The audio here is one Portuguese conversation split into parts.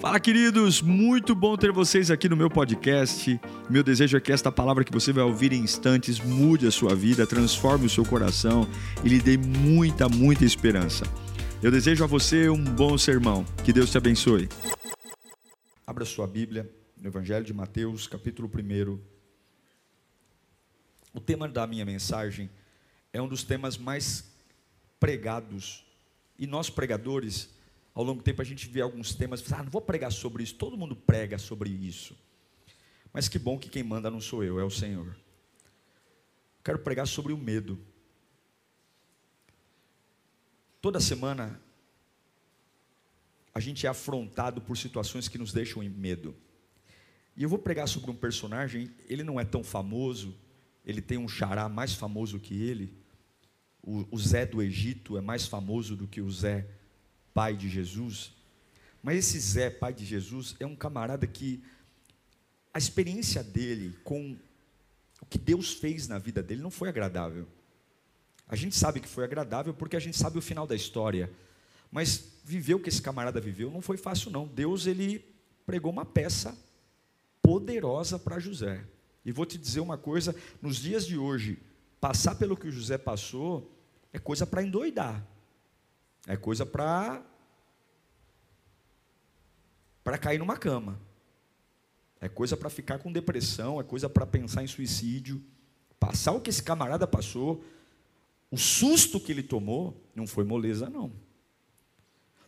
Fala, queridos! Muito bom ter vocês aqui no meu podcast. Meu desejo é que esta palavra que você vai ouvir em instantes mude a sua vida, transforme o seu coração e lhe dê muita, muita esperança. Eu desejo a você um bom sermão. Que Deus te abençoe. Abra sua Bíblia no Evangelho de Mateus, capítulo 1. O tema da minha mensagem é um dos temas mais pregados. E nós, pregadores, ao longo do tempo a gente vê alguns temas, ah, não vou pregar sobre isso, todo mundo prega sobre isso. Mas que bom que quem manda não sou eu, é o Senhor. Quero pregar sobre o medo. Toda semana a gente é afrontado por situações que nos deixam em medo. E eu vou pregar sobre um personagem, ele não é tão famoso, ele tem um xará mais famoso que ele. O, Zé do Egito é mais famoso do que o Zé pai de Jesus. Mas esse Zé, pai de Jesus, é um camarada que a experiência dele com o que Deus fez na vida dele não foi agradável. A gente sabe que foi agradável porque a gente sabe o final da história. Mas viver o que esse camarada viveu não foi fácil não. Deus ele pregou uma peça poderosa para José. E vou te dizer uma coisa, nos dias de hoje, passar pelo que o José passou é coisa para endoidar. É coisa para para cair numa cama. É coisa para ficar com depressão, é coisa para pensar em suicídio. Passar o que esse camarada passou, o susto que ele tomou, não foi moleza, não.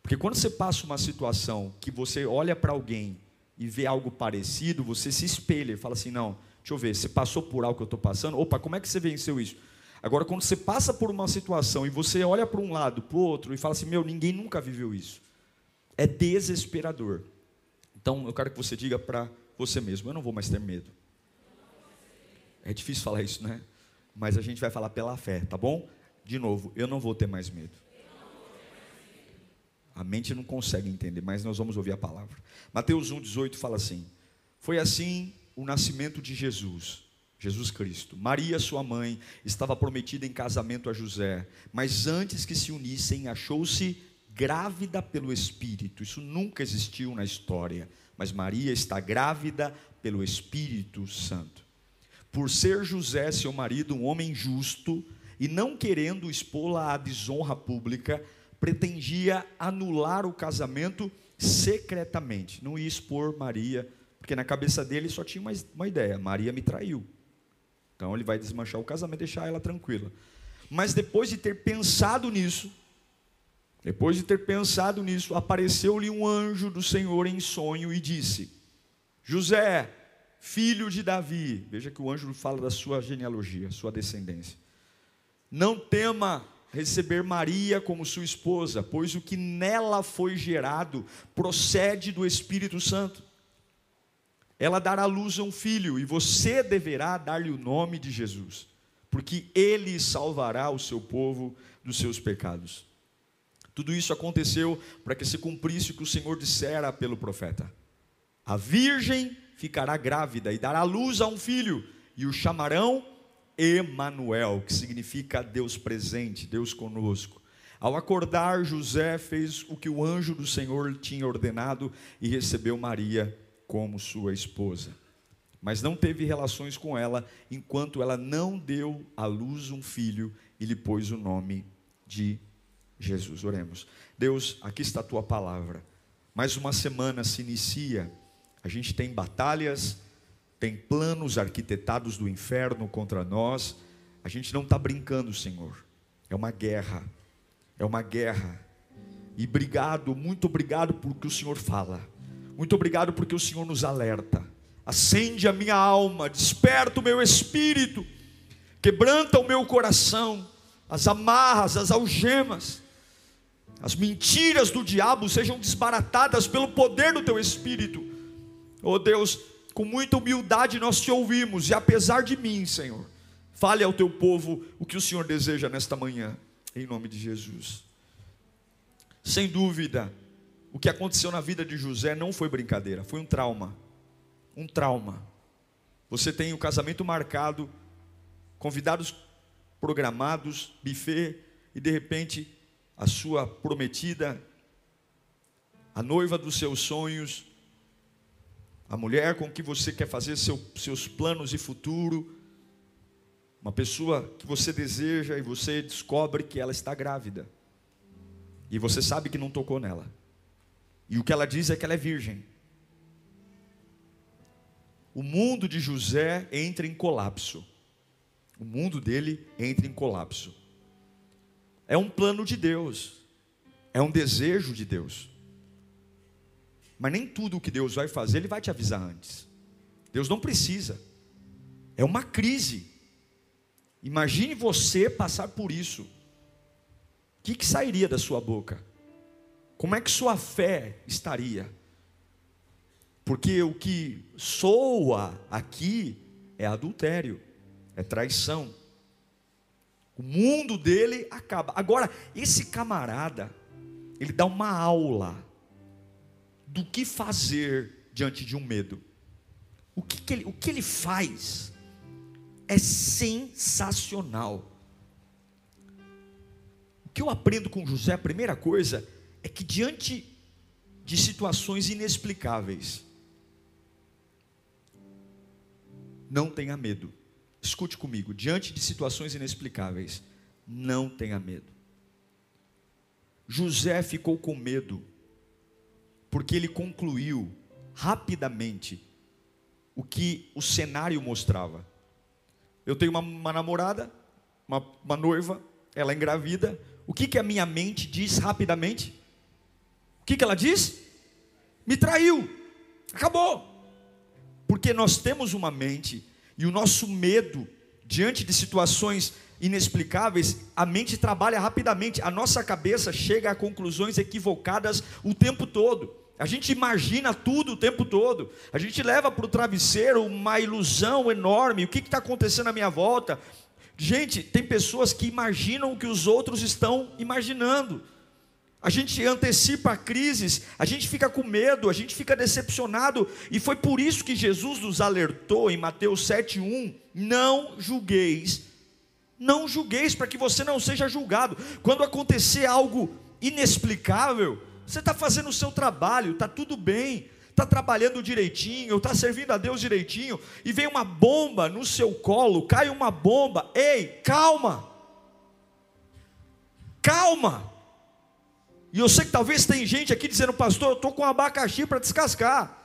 Porque quando você passa uma situação que você olha para alguém e vê algo parecido, você se espelha e fala assim: não, deixa eu ver, você passou por algo que eu estou passando? Opa, como é que você venceu isso? Agora, quando você passa por uma situação e você olha para um lado, para o outro, e fala assim: meu, ninguém nunca viveu isso. É desesperador. Então, eu quero que você diga para você mesmo: eu não vou mais ter medo. É difícil falar isso, né? Mas a gente vai falar pela fé, tá bom? De novo, eu não vou ter mais medo. A mente não consegue entender, mas nós vamos ouvir a palavra. Mateus 1,18 fala assim: Foi assim o nascimento de Jesus. Jesus Cristo. Maria, sua mãe, estava prometida em casamento a José, mas antes que se unissem, achou-se grávida pelo Espírito. Isso nunca existiu na história, mas Maria está grávida pelo Espírito Santo. Por ser José, seu marido, um homem justo, e não querendo expô-la à desonra pública, pretendia anular o casamento secretamente, não ia expor Maria, porque na cabeça dele só tinha uma, uma ideia: Maria me traiu. Então ele vai desmanchar o casamento deixar ela tranquila. Mas depois de ter pensado nisso, depois de ter pensado nisso, apareceu-lhe um anjo do Senhor em sonho e disse: José, filho de Davi, veja que o anjo fala da sua genealogia, sua descendência. Não tema receber Maria como sua esposa, pois o que nela foi gerado procede do Espírito Santo ela dará luz a um filho, e você deverá dar-lhe o nome de Jesus, porque ele salvará o seu povo dos seus pecados. Tudo isso aconteceu para que se cumprisse o que o Senhor dissera pelo profeta: A virgem ficará grávida e dará luz a um filho, e o chamarão Emanuel, que significa Deus presente, Deus conosco. Ao acordar, José fez o que o anjo do Senhor tinha ordenado e recebeu Maria como sua esposa. Mas não teve relações com ela enquanto ela não deu à luz um filho e lhe pôs o nome de Jesus. Oremos. Deus, aqui está a tua palavra. Mais uma semana se inicia. A gente tem batalhas, tem planos arquitetados do inferno contra nós. A gente não está brincando, Senhor. É uma guerra. É uma guerra. E obrigado, muito obrigado por que o Senhor fala. Muito obrigado porque o Senhor nos alerta. Acende a minha alma, desperta o meu espírito, quebranta o meu coração, as amarras, as algemas, as mentiras do diabo sejam desbaratadas pelo poder do teu espírito. Oh Deus, com muita humildade nós te ouvimos, e apesar de mim, Senhor, fale ao teu povo o que o Senhor deseja nesta manhã, em nome de Jesus. Sem dúvida, o que aconteceu na vida de José não foi brincadeira, foi um trauma. Um trauma. Você tem o casamento marcado, convidados programados, buffet, e de repente a sua prometida a noiva dos seus sonhos, a mulher com que você quer fazer seu, seus planos de futuro, uma pessoa que você deseja e você descobre que ela está grávida, e você sabe que não tocou nela, e o que ela diz é que ela é virgem. O mundo de José entra em colapso. O mundo dele entra em colapso. É um plano de Deus, é um desejo de Deus. Mas nem tudo o que Deus vai fazer, Ele vai te avisar antes. Deus não precisa. É uma crise. Imagine você passar por isso. O que, que sairia da sua boca? Como é que sua fé estaria? Porque o que soa aqui é adultério, é traição. O mundo dele acaba. Agora, esse camarada, ele dá uma aula do que fazer diante de um medo. O que, que ele, o que ele faz é sensacional. O que eu aprendo com José, a primeira coisa, é que diante de situações inexplicáveis, não tenha medo. Escute comigo, diante de situações inexplicáveis, não tenha medo. José ficou com medo porque ele concluiu rapidamente o que o cenário mostrava. Eu tenho uma, uma namorada, uma, uma, noiva, ela é engravida. O que, que a minha mente diz rapidamente? Que, que ela diz? Me traiu, acabou. Porque nós temos uma mente e o nosso medo diante de situações inexplicáveis, a mente trabalha rapidamente, a nossa cabeça chega a conclusões equivocadas o tempo todo. A gente imagina tudo o tempo todo. A gente leva para o travesseiro uma ilusão enorme. O que está acontecendo à minha volta? Gente, tem pessoas que imaginam o que os outros estão imaginando. A gente antecipa crises, a gente fica com medo, a gente fica decepcionado, e foi por isso que Jesus nos alertou em Mateus 7,1: não julgueis, não julgueis para que você não seja julgado. Quando acontecer algo inexplicável, você está fazendo o seu trabalho, está tudo bem, está trabalhando direitinho, está servindo a Deus direitinho, e vem uma bomba no seu colo, cai uma bomba, ei, calma, calma. E eu sei que talvez tem gente aqui dizendo, pastor, eu estou com abacaxi para descascar.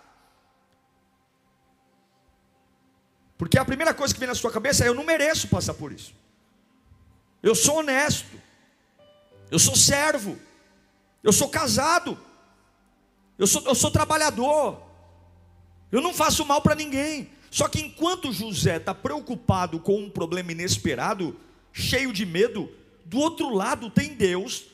Porque a primeira coisa que vem na sua cabeça é: eu não mereço passar por isso. Eu sou honesto. Eu sou servo. Eu sou casado. Eu sou, eu sou trabalhador. Eu não faço mal para ninguém. Só que enquanto José está preocupado com um problema inesperado, cheio de medo, do outro lado tem Deus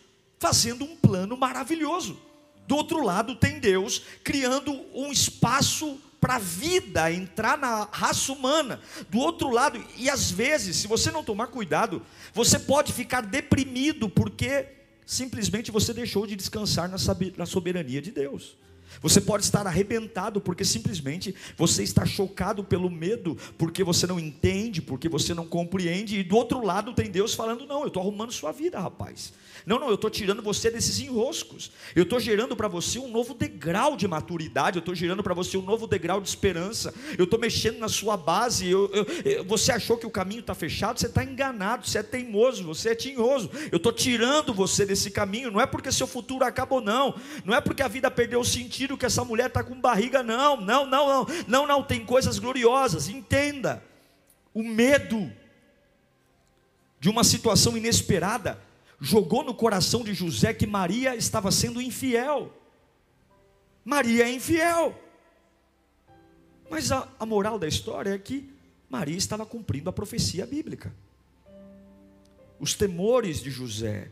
fazendo um plano maravilhoso. Do outro lado tem Deus criando um espaço para a vida entrar na raça humana. Do outro lado, e às vezes, se você não tomar cuidado, você pode ficar deprimido porque simplesmente você deixou de descansar na soberania de Deus. Você pode estar arrebentado porque simplesmente você está chocado pelo medo, porque você não entende, porque você não compreende, e do outro lado tem Deus falando: Não, eu estou arrumando sua vida, rapaz. Não, não, eu estou tirando você desses enroscos. Eu estou gerando para você um novo degrau de maturidade. Eu estou gerando para você um novo degrau de esperança. Eu estou mexendo na sua base. Eu, eu, você achou que o caminho está fechado? Você está enganado. Você é teimoso. Você é tinhoso. Eu estou tirando você desse caminho. Não é porque seu futuro acabou, não. Não é porque a vida perdeu o sentido que essa mulher está com barriga, não. Não, não, não. Não, não. Tem coisas gloriosas. Entenda. O medo de uma situação inesperada jogou no coração de José que Maria estava sendo infiel. Maria é infiel. Mas a, a moral da história é que Maria estava cumprindo a profecia bíblica. Os temores de José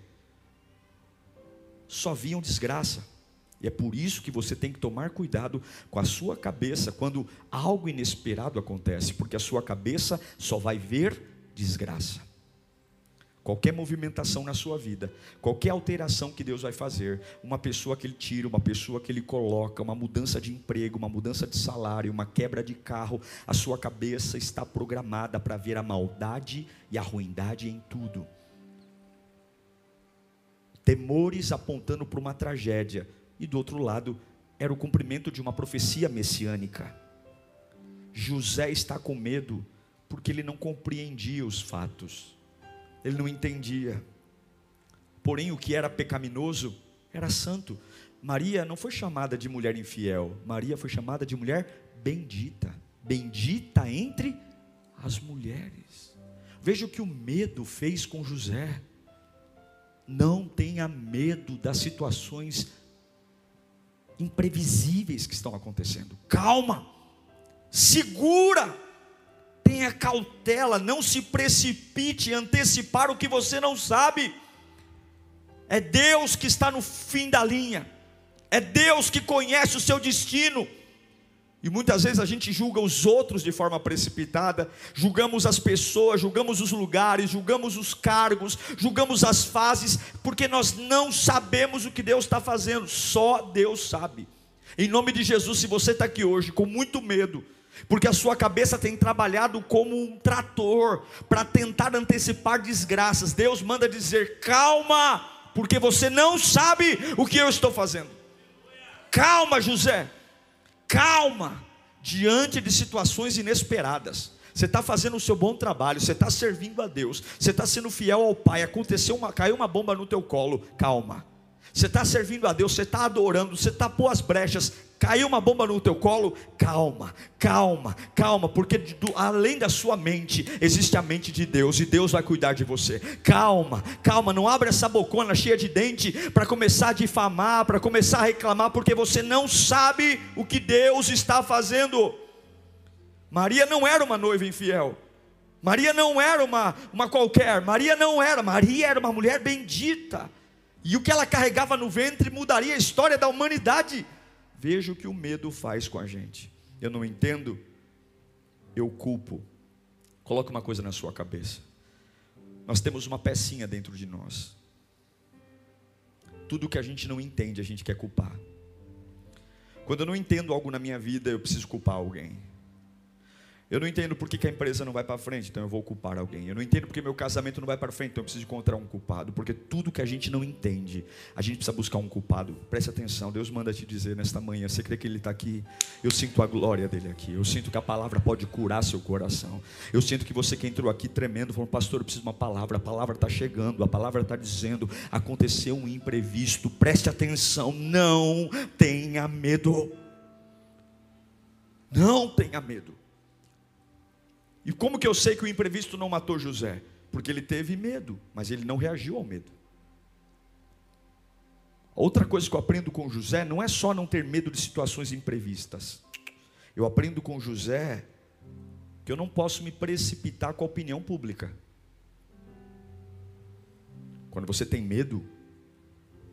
só viam desgraça. E é por isso que você tem que tomar cuidado com a sua cabeça quando algo inesperado acontece, porque a sua cabeça só vai ver desgraça qualquer movimentação na sua vida, qualquer alteração que Deus vai fazer, uma pessoa que Ele tira, uma pessoa que Ele coloca, uma mudança de emprego, uma mudança de salário, uma quebra de carro, a sua cabeça está programada para ver a maldade e a ruindade em tudo. Temores apontando para uma tragédia, e do outro lado era o cumprimento de uma profecia messiânica. José está com medo porque ele não compreendia os fatos, ele não entendia. Porém, o que era pecaminoso era santo. Maria não foi chamada de mulher infiel, Maria foi chamada de mulher bendita, bendita entre as mulheres. Veja o que o medo fez com José. Não tenha medo das situações imprevisíveis que estão acontecendo. Calma, segura, tenha cautela, não se precipite antecipar o que você não sabe. É Deus que está no fim da linha, é Deus que conhece o seu destino. E muitas vezes a gente julga os outros de forma precipitada, julgamos as pessoas, julgamos os lugares, julgamos os cargos, julgamos as fases, porque nós não sabemos o que Deus está fazendo, só Deus sabe. Em nome de Jesus, se você está aqui hoje com muito medo, porque a sua cabeça tem trabalhado como um trator para tentar antecipar desgraças, Deus manda dizer: calma, porque você não sabe o que eu estou fazendo. Calma, José calma diante de situações inesperadas. Você está fazendo o seu bom trabalho, você está servindo a Deus, você está sendo fiel ao Pai. Aconteceu uma, caiu uma bomba no teu colo, calma. Você está servindo a Deus, você está adorando, você tapou as brechas, caiu uma bomba no teu colo, calma, calma, calma, porque do, além da sua mente existe a mente de Deus e Deus vai cuidar de você. Calma, calma, não abra essa bocona cheia de dente para começar a difamar, para começar a reclamar, porque você não sabe o que Deus está fazendo. Maria não era uma noiva infiel. Maria não era uma, uma qualquer, Maria não era, Maria era uma mulher bendita. E o que ela carregava no ventre mudaria a história da humanidade. Veja o que o medo faz com a gente. Eu não entendo, eu culpo. Coloque uma coisa na sua cabeça. Nós temos uma pecinha dentro de nós. Tudo que a gente não entende, a gente quer culpar. Quando eu não entendo algo na minha vida, eu preciso culpar alguém. Eu não entendo por que, a empresa não vai para frente, então eu vou culpar alguém. Eu não entendo porque meu casamento não vai para frente, então eu preciso encontrar um culpado. Porque tudo que a gente não entende, a gente precisa buscar um culpado. Preste atenção, Deus manda te dizer nesta manhã. Você crê que Ele está aqui? Eu sinto a glória dele aqui. Eu sinto que a palavra pode curar seu coração. Eu sinto que você que entrou aqui tremendo, falando, pastor, eu preciso de uma palavra. A palavra está chegando, a palavra está dizendo: aconteceu um imprevisto. Preste atenção, não tenha medo. Não tenha medo. E como que eu sei que o imprevisto não matou José? Porque ele teve medo, mas ele não reagiu ao medo. Outra coisa que eu aprendo com José não é só não ter medo de situações imprevistas. Eu aprendo com José que eu não posso me precipitar com a opinião pública. Quando você tem medo,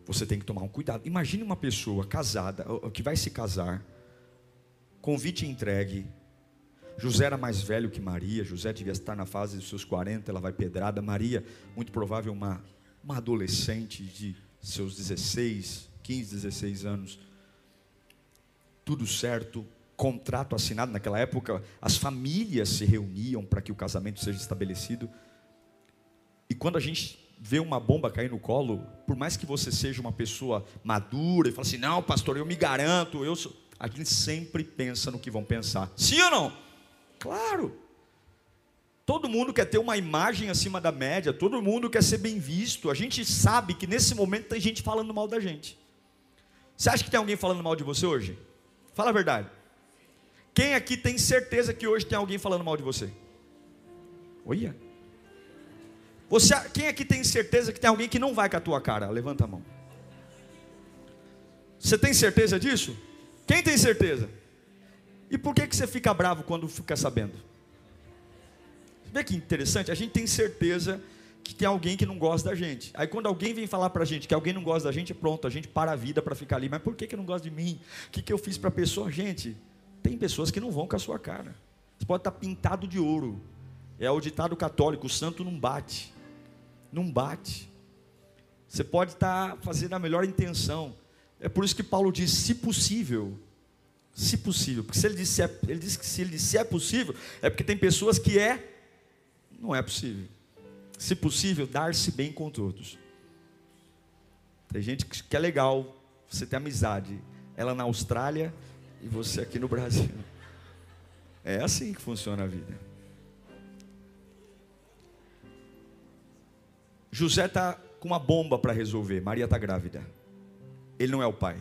você tem que tomar um cuidado. Imagine uma pessoa casada, que vai se casar, convite entregue, José era mais velho que Maria, José devia estar na fase dos seus 40, ela vai pedrada. Maria, muito provável, uma, uma adolescente de seus 16, 15, 16 anos. Tudo certo, contrato assinado naquela época, as famílias se reuniam para que o casamento seja estabelecido. E quando a gente vê uma bomba cair no colo, por mais que você seja uma pessoa madura e fala assim: "Não, pastor, eu me garanto, eu sou", a gente sempre pensa no que vão pensar. Sim ou não? Claro. Todo mundo quer ter uma imagem acima da média, todo mundo quer ser bem visto. A gente sabe que nesse momento tem gente falando mal da gente. Você acha que tem alguém falando mal de você hoje? Fala a verdade. Quem aqui tem certeza que hoje tem alguém falando mal de você? Olha. Você, quem aqui tem certeza que tem alguém que não vai com a tua cara? Levanta a mão. Você tem certeza disso? Quem tem certeza? E por que, que você fica bravo quando fica sabendo? Vê que interessante, a gente tem certeza que tem alguém que não gosta da gente. Aí quando alguém vem falar para a gente que alguém não gosta da gente, pronto, a gente para a vida para ficar ali. Mas por que, que não gosta de mim? O que, que eu fiz para a pessoa? Gente, tem pessoas que não vão com a sua cara. Você pode estar tá pintado de ouro. É o ditado católico, o santo não bate. Não bate. Você pode estar tá fazendo a melhor intenção. É por isso que Paulo diz, se possível, se possível. Porque se ele disse, é, ele disse que se ele disse é possível, é porque tem pessoas que é, não é possível. Se possível, dar-se bem com todos. Tem gente que é legal, Você tem amizade. Ela na Austrália e você aqui no Brasil. É assim que funciona a vida. José está com uma bomba para resolver. Maria está grávida. Ele não é o pai.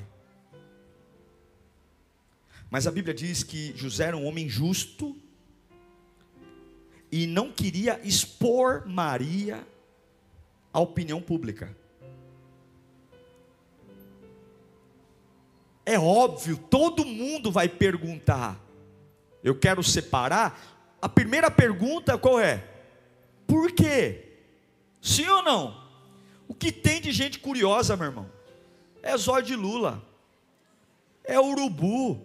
Mas a Bíblia diz que José era um homem justo e não queria expor Maria à opinião pública. É óbvio, todo mundo vai perguntar. Eu quero separar. A primeira pergunta qual é? Por quê? Sim ou não? O que tem de gente curiosa, meu irmão? É zóio de Lula, é urubu.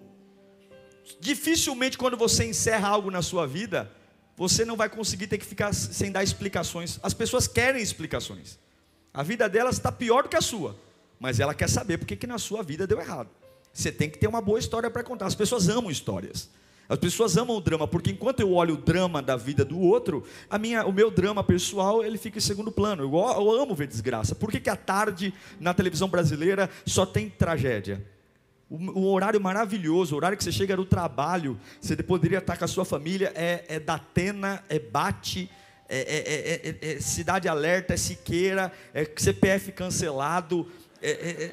Dificilmente, quando você encerra algo na sua vida, você não vai conseguir ter que ficar sem dar explicações. As pessoas querem explicações. A vida delas está pior do que a sua, mas ela quer saber porque que na sua vida deu errado. Você tem que ter uma boa história para contar. As pessoas amam histórias. As pessoas amam o drama, porque enquanto eu olho o drama da vida do outro, a minha, o meu drama pessoal ele fica em segundo plano. Eu, eu amo ver desgraça. Por que, que à tarde na televisão brasileira só tem tragédia? O, horário maravilhoso, o horário que você chega no trabalho, você poderia estar com a sua família, é, é da Atena, é Bate, é, é, é, é, Cidade Alerta, é Siqueira, é CPF cancelado, é,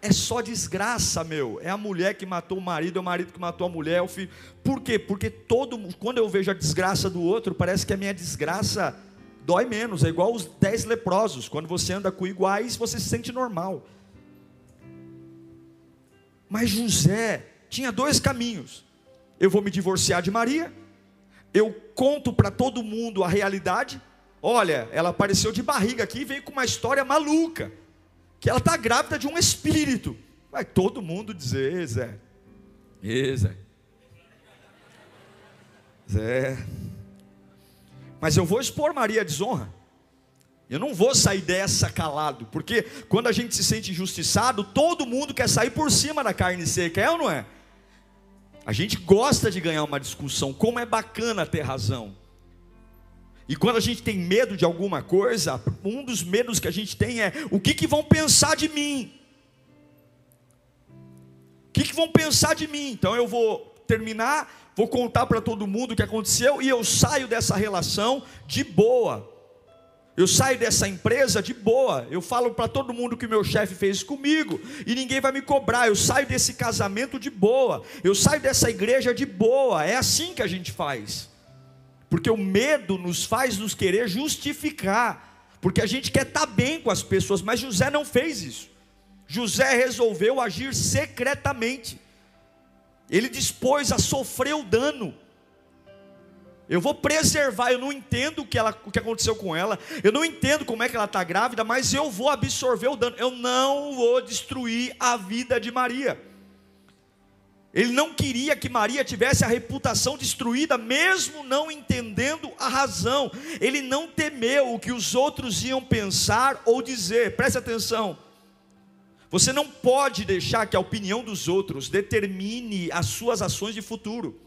é só desgraça, meu. É a mulher que matou o marido, é o marido que matou a mulher, é o filho. Por quê? Porque todo quando eu vejo a desgraça do outro, parece que a minha desgraça dói menos. É igual os dez leprosos. Quando você anda com iguais, você se sente normal. Mas José tinha dois caminhos. Eu vou me divorciar de Maria. Eu conto para todo mundo a realidade. Olha, ela apareceu de barriga aqui e veio com uma história maluca que ela está grávida de um espírito. Vai todo mundo dizer, Zé. Zé. Zé. Mas eu vou expor Maria à desonra. Eu não vou sair dessa calado, porque quando a gente se sente injustiçado, todo mundo quer sair por cima da carne seca, é ou não é? A gente gosta de ganhar uma discussão, como é bacana ter razão. E quando a gente tem medo de alguma coisa, um dos medos que a gente tem é: o que, que vão pensar de mim? O que, que vão pensar de mim? Então eu vou terminar, vou contar para todo mundo o que aconteceu e eu saio dessa relação de boa. Eu saio dessa empresa de boa. Eu falo para todo mundo que meu chefe fez comigo e ninguém vai me cobrar. Eu saio desse casamento de boa. Eu saio dessa igreja de boa. É assim que a gente faz. Porque o medo nos faz nos querer justificar, porque a gente quer estar tá bem com as pessoas, mas José não fez isso. José resolveu agir secretamente. Ele dispôs a sofrer o dano. Eu vou preservar, eu não entendo o que, ela, o que aconteceu com ela, eu não entendo como é que ela está grávida, mas eu vou absorver o dano, eu não vou destruir a vida de Maria. Ele não queria que Maria tivesse a reputação destruída, mesmo não entendendo a razão. Ele não temeu o que os outros iam pensar ou dizer. Preste atenção. Você não pode deixar que a opinião dos outros determine as suas ações de futuro.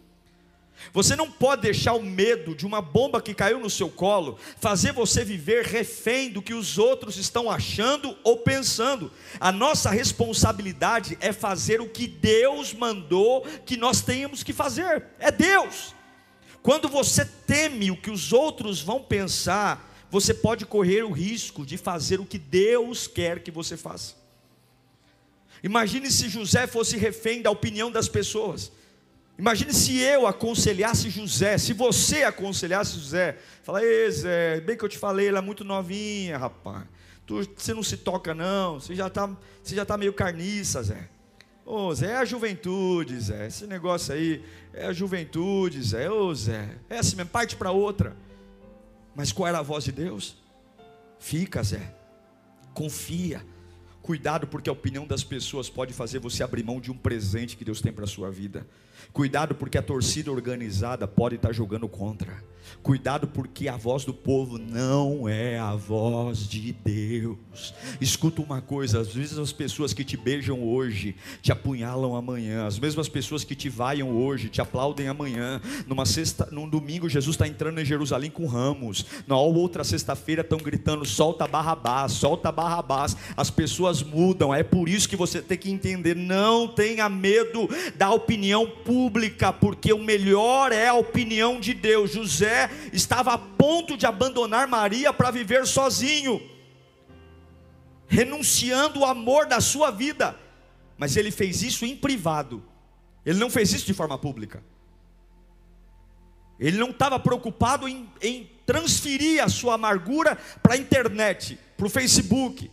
Você não pode deixar o medo de uma bomba que caiu no seu colo fazer você viver refém do que os outros estão achando ou pensando. A nossa responsabilidade é fazer o que Deus mandou que nós tenhamos que fazer. É Deus. Quando você teme o que os outros vão pensar, você pode correr o risco de fazer o que Deus quer que você faça. Imagine se José fosse refém da opinião das pessoas. Imagine se eu aconselhasse José, se você aconselhasse José, fala, ei Zé, bem que eu te falei, ela é muito novinha, rapaz. Tu, você não se toca não, você já está tá meio carniça, Zé. Ô Zé, é a juventude, Zé. Esse negócio aí é a juventude, Zé. Ô Zé, é assim mesmo, parte para outra. Mas qual era a voz de Deus? Fica, Zé. Confia. Cuidado, porque a opinião das pessoas pode fazer você abrir mão de um presente que Deus tem para a sua vida. Cuidado, porque a torcida organizada pode estar jogando contra. Cuidado, porque a voz do povo não é a voz de Deus. Escuta uma coisa: às vezes as pessoas que te beijam hoje te apunhalam amanhã, as mesmas pessoas que te vaiam hoje te aplaudem amanhã. Numa sexta, num domingo, Jesus está entrando em Jerusalém com ramos. Na outra sexta-feira estão gritando: solta Barrabás, solta Barrabás. As pessoas mudam. É por isso que você tem que entender: não tenha medo da opinião pública, porque o melhor é a opinião de Deus. José estava a ponto de abandonar Maria para viver sozinho, renunciando o amor da sua vida, mas ele fez isso em privado, ele não fez isso de forma pública. Ele não estava preocupado em, em, transferir a sua amargura para a internet, para o Facebook,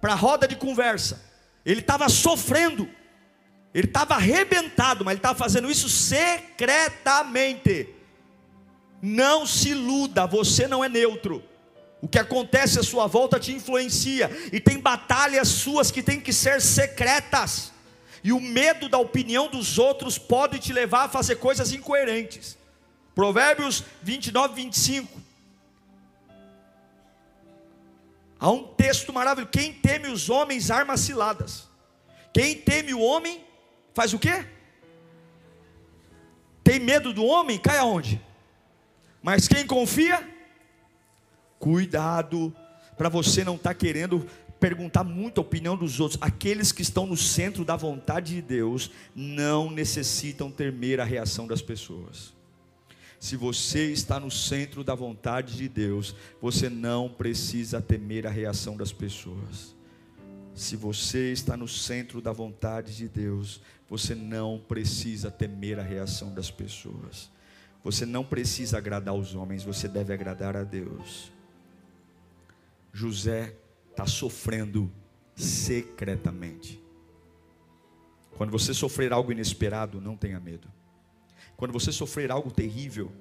para a roda de conversa. Ele estava sofrendo, ele estava arrebentado, mas ele estava fazendo isso secretamente. Não se iluda, você não é neutro. O que acontece à sua volta te influencia, e tem batalhas suas que têm que ser secretas, e o medo da opinião dos outros pode te levar a fazer coisas incoerentes. Provérbios 29, 25. Há um texto maravilhoso: quem teme os homens arma ciladas, quem teme o homem faz o quê? Tem medo do homem? Cai aonde? Mas quem confia, cuidado para você não estar tá querendo perguntar muito a opinião dos outros. Aqueles que estão no centro da vontade de Deus não necessitam temer a reação das pessoas. Se você está no centro da vontade de Deus, você não precisa temer a reação das pessoas. Se você está no centro da vontade de Deus, você não precisa temer a reação das pessoas. Você não precisa agradar os homens, você deve agradar a Deus. José está sofrendo secretamente. Quando você sofrer algo inesperado, não tenha medo. Quando você sofrer algo terrível,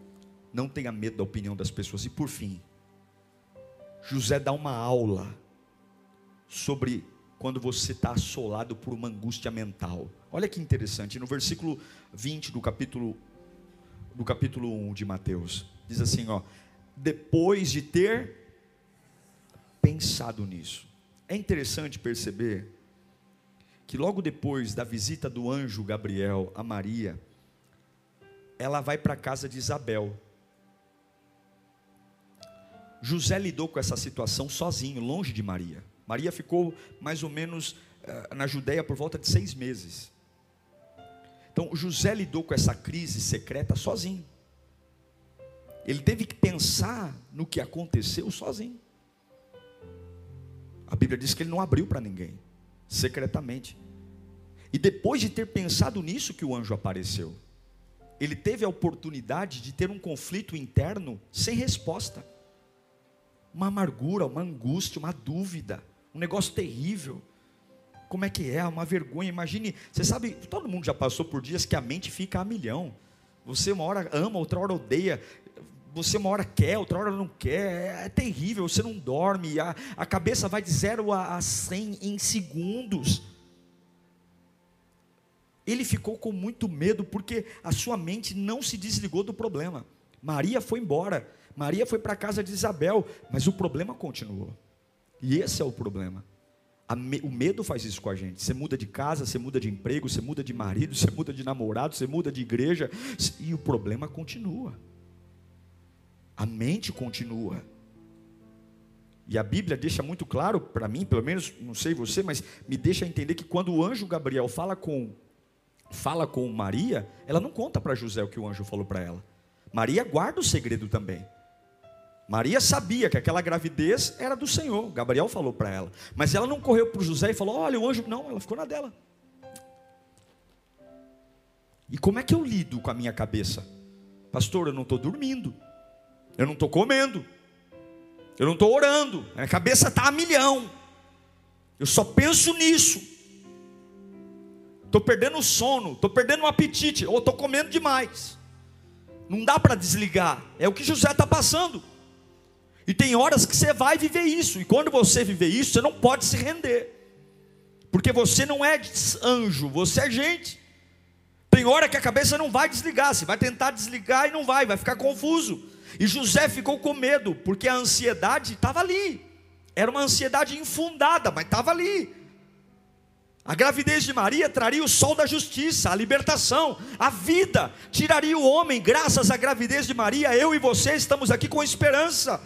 não tenha medo da opinião das pessoas. E por fim, José dá uma aula sobre quando você está assolado por uma angústia mental. Olha que interessante, no versículo 20 do capítulo no capítulo 1 de Mateus. Diz assim, ó: depois de ter pensado nisso. É interessante perceber que logo depois da visita do anjo Gabriel a Maria, ela vai para a casa de Isabel. José lidou com essa situação sozinho, longe de Maria. Maria ficou mais ou menos uh, na Judéia por volta de seis meses. Então, José lidou com essa crise secreta sozinho. Ele teve que pensar no que aconteceu sozinho. A Bíblia diz que ele não abriu para ninguém, secretamente. E depois de ter pensado nisso que o anjo apareceu, ele teve a oportunidade de ter um conflito interno sem resposta. Uma amargura, uma angústia, uma dúvida, um negócio terrível como é que é, uma vergonha. Imagine, você sabe, todo mundo já passou por dias que a mente fica a milhão. Você uma hora ama, outra hora odeia. Você uma hora quer, outra hora não quer. É, é terrível, você não dorme. A, a cabeça vai de zero a, a 100 em segundos. Ele ficou com muito medo porque a sua mente não se desligou do problema. Maria foi embora. Maria foi para a casa de Isabel, mas o problema continuou. E esse é o problema o medo faz isso com a gente. Você muda de casa, você muda de emprego, você muda de marido, você muda de namorado, você muda de igreja, e o problema continua. A mente continua. E a Bíblia deixa muito claro para mim, pelo menos, não sei você, mas me deixa entender que quando o anjo Gabriel fala com fala com Maria, ela não conta para José o que o anjo falou para ela. Maria guarda o segredo também. Maria sabia que aquela gravidez era do Senhor. Gabriel falou para ela. Mas ela não correu para José e falou: Olha, o anjo. Não, ela ficou na dela. E como é que eu lido com a minha cabeça? Pastor, eu não estou dormindo. Eu não estou comendo. Eu não estou orando. A minha cabeça está a milhão. Eu só penso nisso. Estou perdendo o sono. Estou perdendo o apetite. Ou estou comendo demais. Não dá para desligar. É o que José está passando. E tem horas que você vai viver isso, e quando você viver isso, você não pode se render, porque você não é anjo, você é gente. Tem hora que a cabeça não vai desligar, você vai tentar desligar e não vai, vai ficar confuso. E José ficou com medo, porque a ansiedade estava ali. Era uma ansiedade infundada, mas estava ali. A gravidez de Maria traria o sol da justiça, a libertação, a vida, tiraria o homem. Graças à gravidez de Maria, eu e você estamos aqui com esperança.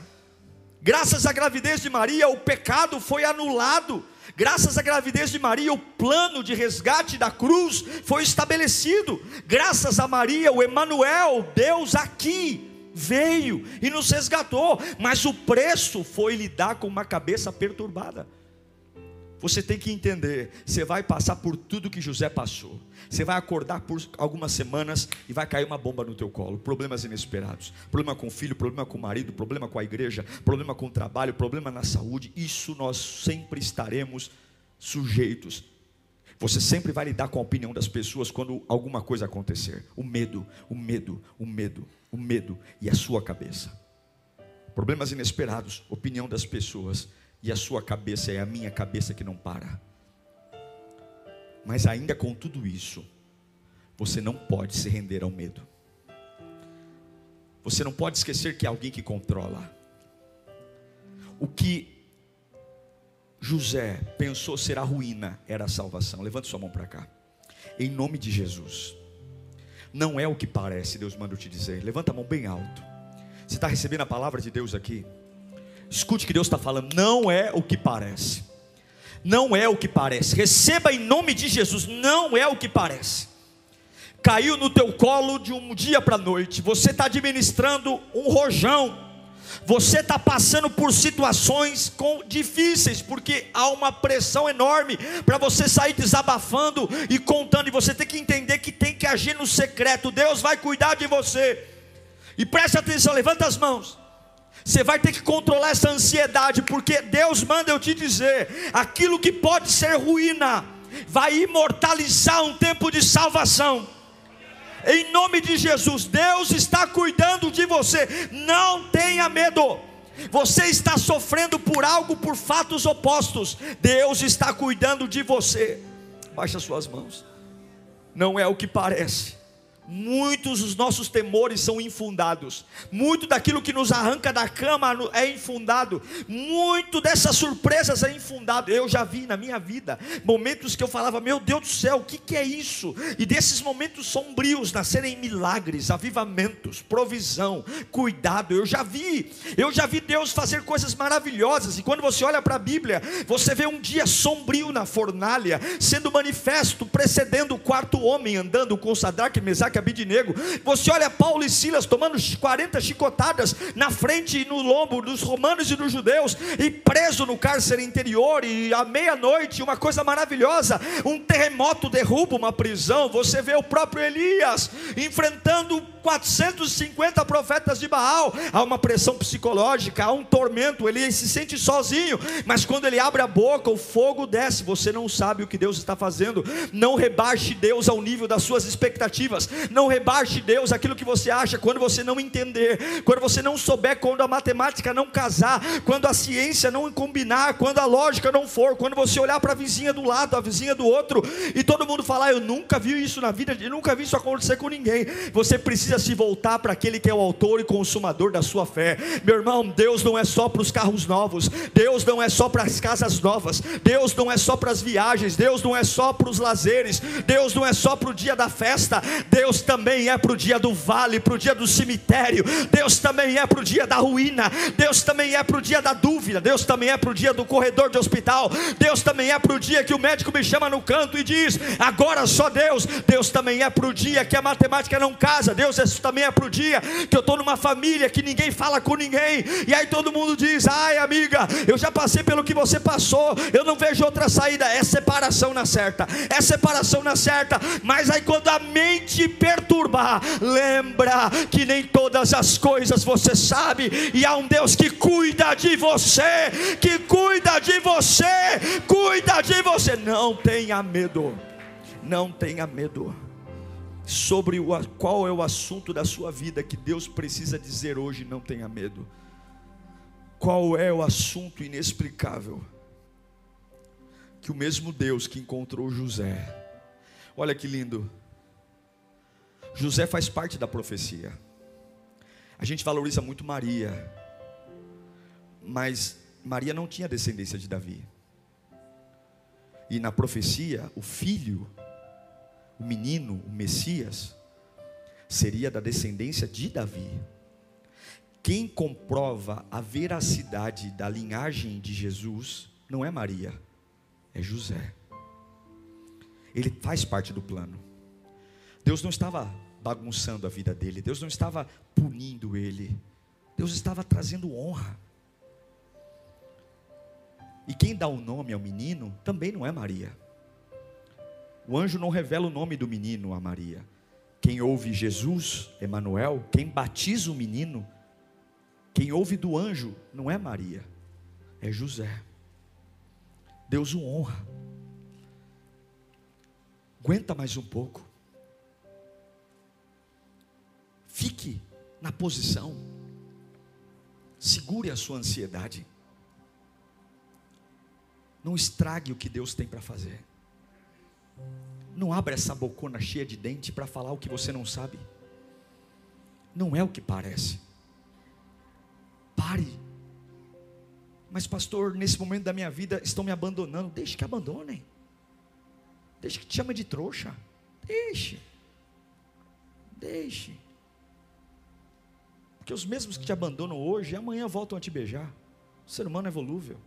Graças à gravidez de Maria, o pecado foi anulado. Graças à gravidez de Maria, o plano de resgate da cruz foi estabelecido. Graças a Maria, o Emanuel, Deus aqui, veio e nos resgatou. Mas o preço foi lidar com uma cabeça perturbada. Você tem que entender, você vai passar por tudo que José passou. Você vai acordar por algumas semanas e vai cair uma bomba no teu colo, problemas inesperados, problema com o filho, problema com o marido, problema com a igreja, problema com o trabalho, problema na saúde. Isso nós sempre estaremos sujeitos. Você sempre vai lidar com a opinião das pessoas quando alguma coisa acontecer. O medo, o medo, o medo, o medo e a sua cabeça. Problemas inesperados, opinião das pessoas e a sua cabeça é a minha cabeça que não para. Mas ainda com tudo isso, você não pode se render ao medo. Você não pode esquecer que é alguém que controla. O que José pensou ser a ruína era a salvação. Levante sua mão para cá. Em nome de Jesus. Não é o que parece, Deus manda eu te dizer. Levanta a mão bem alto. Você está recebendo a palavra de Deus aqui? Escute o que Deus está falando, não é o que parece. Não é o que parece. Receba em nome de Jesus, não é o que parece. Caiu no teu colo de um dia para a noite. Você está administrando um rojão. Você está passando por situações com, difíceis, porque há uma pressão enorme para você sair desabafando e contando, e você tem que entender que tem que agir no secreto. Deus vai cuidar de você. E preste atenção, levanta as mãos. Você vai ter que controlar essa ansiedade, porque Deus manda eu te dizer: aquilo que pode ser ruína, vai imortalizar um tempo de salvação. Em nome de Jesus, Deus está cuidando de você. Não tenha medo. Você está sofrendo por algo, por fatos opostos. Deus está cuidando de você. Baixa suas mãos. Não é o que parece. Muitos dos nossos temores são infundados. Muito daquilo que nos arranca da cama é infundado. Muito dessas surpresas é infundado. Eu já vi na minha vida momentos que eu falava: Meu Deus do céu, o que, que é isso? E desses momentos sombrios nascerem milagres, avivamentos, provisão, cuidado. Eu já vi. Eu já vi Deus fazer coisas maravilhosas. E quando você olha para a Bíblia, você vê um dia sombrio na fornalha sendo manifesto, precedendo o quarto homem andando com Sadraque, Mesaque Mesaque, Abidinego. Você olha Paulo e Silas tomando 40 chicotadas na frente e no lombo dos romanos e dos judeus, e preso no cárcere interior, e à meia-noite, uma coisa maravilhosa: um terremoto derruba uma prisão. Você vê o próprio Elias enfrentando 450 profetas de Baal. Há uma pressão psicológica, há um tormento, ele se sente sozinho, mas quando ele abre a boca, o fogo desce. Você não sabe o que Deus está fazendo. Não rebaixe Deus ao nível das suas expectativas. Não rebaixe Deus aquilo que você acha quando você não entender, quando você não souber, quando a matemática não casar, quando a ciência não combinar, quando a lógica não for, quando você olhar para a vizinha do lado, a vizinha do outro, e todo mundo falar: Eu nunca vi isso na vida, eu nunca vi isso acontecer com ninguém. Você precisa se voltar para aquele que é o autor e consumador da sua fé. Meu irmão, Deus não é só para os carros novos, Deus não é só para as casas novas, Deus não é só para as viagens, Deus não é só para os lazeres, Deus não é só para o dia da festa, Deus Deus também é para o dia do vale, para o dia do cemitério, Deus também é para o dia da ruína, Deus também é para o dia da dúvida, Deus também é para o dia do corredor de hospital, Deus também é para o dia que o médico me chama no canto e diz: agora só Deus, Deus também é para o dia que a matemática não casa, Deus também é para o dia que eu estou numa família que ninguém fala com ninguém, e aí todo mundo diz: ai amiga, eu já passei pelo que você passou, eu não vejo outra saída, é separação na certa, é separação na certa, mas aí quando a mente perturbar, lembra que nem todas as coisas você sabe, e há um Deus que cuida de você, que cuida de você, cuida de você. Não tenha medo, não tenha medo. Sobre o, qual é o assunto da sua vida que Deus precisa dizer hoje, não tenha medo. Qual é o assunto inexplicável que o mesmo Deus que encontrou José, olha que lindo, José faz parte da profecia. A gente valoriza muito Maria, mas Maria não tinha descendência de Davi. E na profecia, o filho, o menino, o Messias, seria da descendência de Davi. Quem comprova a veracidade da linhagem de Jesus não é Maria, é José. Ele faz parte do plano. Deus não estava bagunçando a vida dele, Deus não estava punindo ele, Deus estava trazendo honra. E quem dá o nome ao menino também não é Maria. O anjo não revela o nome do menino a Maria. Quem ouve Jesus, Emanuel, quem batiza o menino, quem ouve do anjo não é Maria, é José. Deus o honra. Aguenta mais um pouco. Fique na posição. Segure a sua ansiedade. Não estrague o que Deus tem para fazer. Não abra essa bocona cheia de dente para falar o que você não sabe. Não é o que parece. Pare. Mas, pastor, nesse momento da minha vida estão me abandonando. Deixe que abandonem. Deixe que te chame de trouxa. Deixe. Deixe. Porque os mesmos que te abandonam hoje, amanhã voltam a te beijar. O ser humano é volúvel.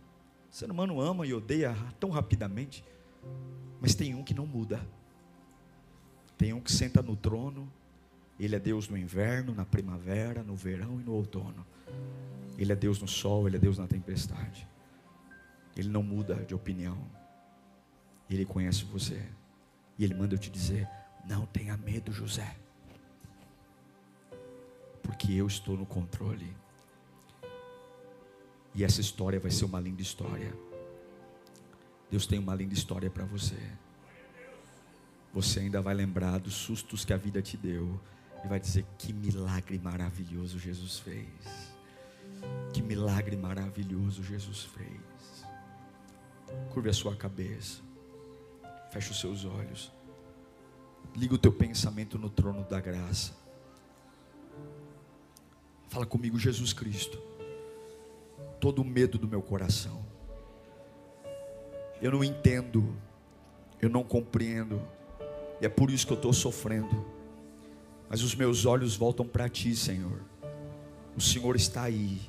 O ser humano ama e odeia tão rapidamente. Mas tem um que não muda. Tem um que senta no trono. Ele é Deus no inverno, na primavera, no verão e no outono. Ele é Deus no sol, Ele é Deus na tempestade. Ele não muda de opinião. Ele conhece você. E Ele manda eu te dizer: não tenha medo, José. Porque eu estou no controle. E essa história vai ser uma linda história. Deus tem uma linda história para você. Você ainda vai lembrar dos sustos que a vida te deu. E vai dizer: que milagre maravilhoso Jesus fez. Que milagre maravilhoso Jesus fez. Curve a sua cabeça. Feche os seus olhos. Liga o teu pensamento no trono da graça. Fala comigo, Jesus Cristo. Todo o medo do meu coração. Eu não entendo. Eu não compreendo. E é por isso que eu estou sofrendo. Mas os meus olhos voltam para Ti, Senhor. O Senhor está aí.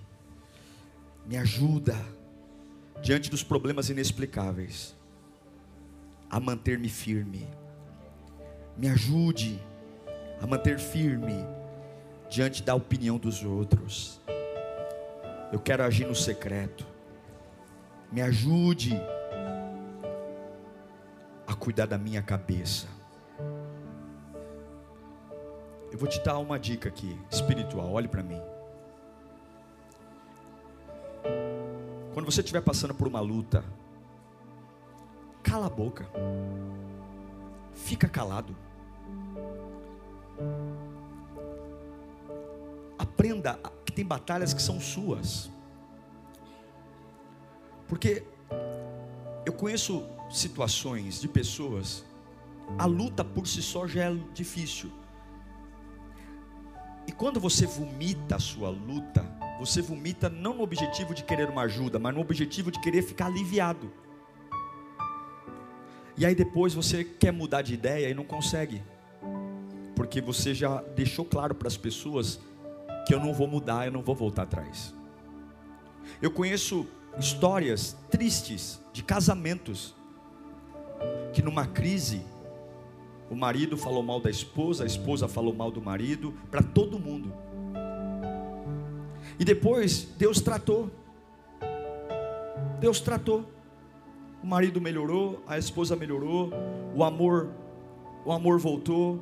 Me ajuda diante dos problemas inexplicáveis a manter-me firme. Me ajude a manter firme diante da opinião dos outros. Eu quero agir no secreto. Me ajude a cuidar da minha cabeça. Eu vou te dar uma dica aqui, espiritual. Olhe para mim. Quando você estiver passando por uma luta, cala a boca. Fica calado. Aprenda que tem batalhas que são suas. Porque eu conheço situações de pessoas, a luta por si só já é difícil. E quando você vomita a sua luta, você vomita não no objetivo de querer uma ajuda, mas no objetivo de querer ficar aliviado. E aí depois você quer mudar de ideia e não consegue. Porque você já deixou claro para as pessoas que eu não vou mudar, eu não vou voltar atrás. Eu conheço histórias tristes de casamentos que numa crise o marido falou mal da esposa, a esposa falou mal do marido, para todo mundo. E depois Deus tratou. Deus tratou. O marido melhorou, a esposa melhorou, o amor, o amor voltou,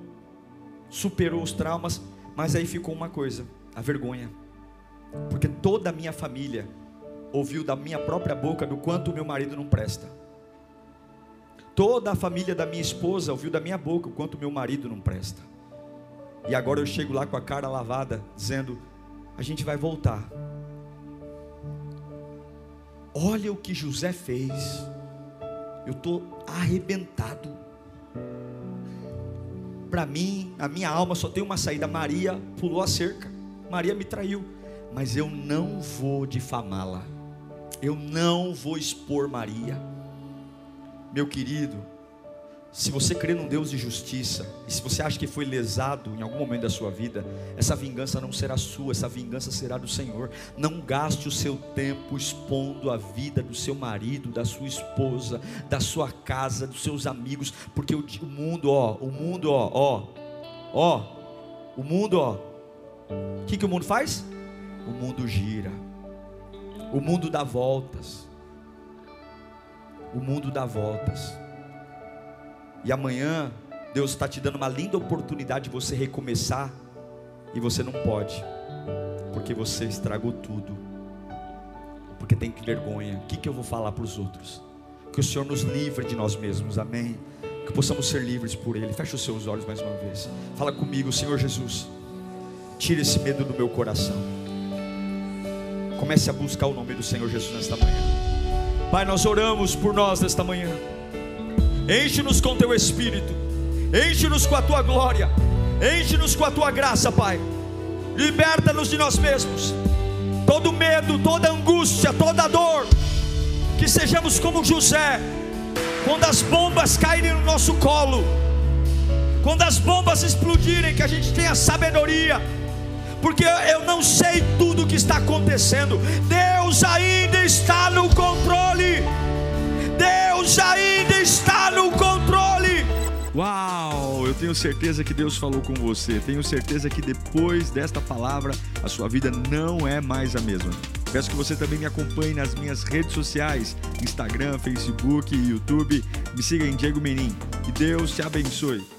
superou os traumas, mas aí ficou uma coisa, a vergonha. Porque toda a minha família ouviu da minha própria boca do quanto meu marido não presta. Toda a família da minha esposa ouviu da minha boca o quanto meu marido não presta. E agora eu chego lá com a cara lavada, dizendo: a gente vai voltar. Olha o que José fez. Eu estou arrebentado. Para mim, a minha alma só tem uma saída. Maria pulou a cerca. Maria me traiu, mas eu não vou difamá-la. Eu não vou expor Maria. Meu querido, se você crê num Deus de justiça, e se você acha que foi lesado em algum momento da sua vida, essa vingança não será sua, essa vingança será do Senhor. Não gaste o seu tempo expondo a vida do seu marido, da sua esposa, da sua casa, dos seus amigos, porque o, mundo, ó, o mundo, ó, ó, ó, o mundo, ó, o que, que o mundo faz? O mundo gira, o mundo dá voltas, o mundo dá voltas. E amanhã Deus está te dando uma linda oportunidade de você recomeçar e você não pode, porque você estragou tudo, porque tem que vergonha. O que, que eu vou falar para os outros? Que o Senhor nos livre de nós mesmos, amém? Que possamos ser livres por Ele. Feche os seus olhos mais uma vez. Fala comigo, Senhor Jesus. Tira esse medo do meu coração. Comece a buscar o nome do Senhor Jesus nesta manhã. Pai, nós oramos por nós nesta manhã. Enche-nos com teu espírito, enche-nos com a tua glória, enche-nos com a tua graça, Pai. Liberta-nos de nós mesmos, todo medo, toda angústia, toda dor. Que sejamos como José, quando as bombas caírem no nosso colo, quando as bombas explodirem, que a gente tenha sabedoria, porque eu não sei tudo o que está acontecendo, Deus ainda está no controle. Deus ainda está no controle. Uau, eu tenho certeza que Deus falou com você. Tenho certeza que depois desta palavra a sua vida não é mais a mesma. Peço que você também me acompanhe nas minhas redes sociais: Instagram, Facebook YouTube. Me siga em Diego Menin. Que Deus te abençoe.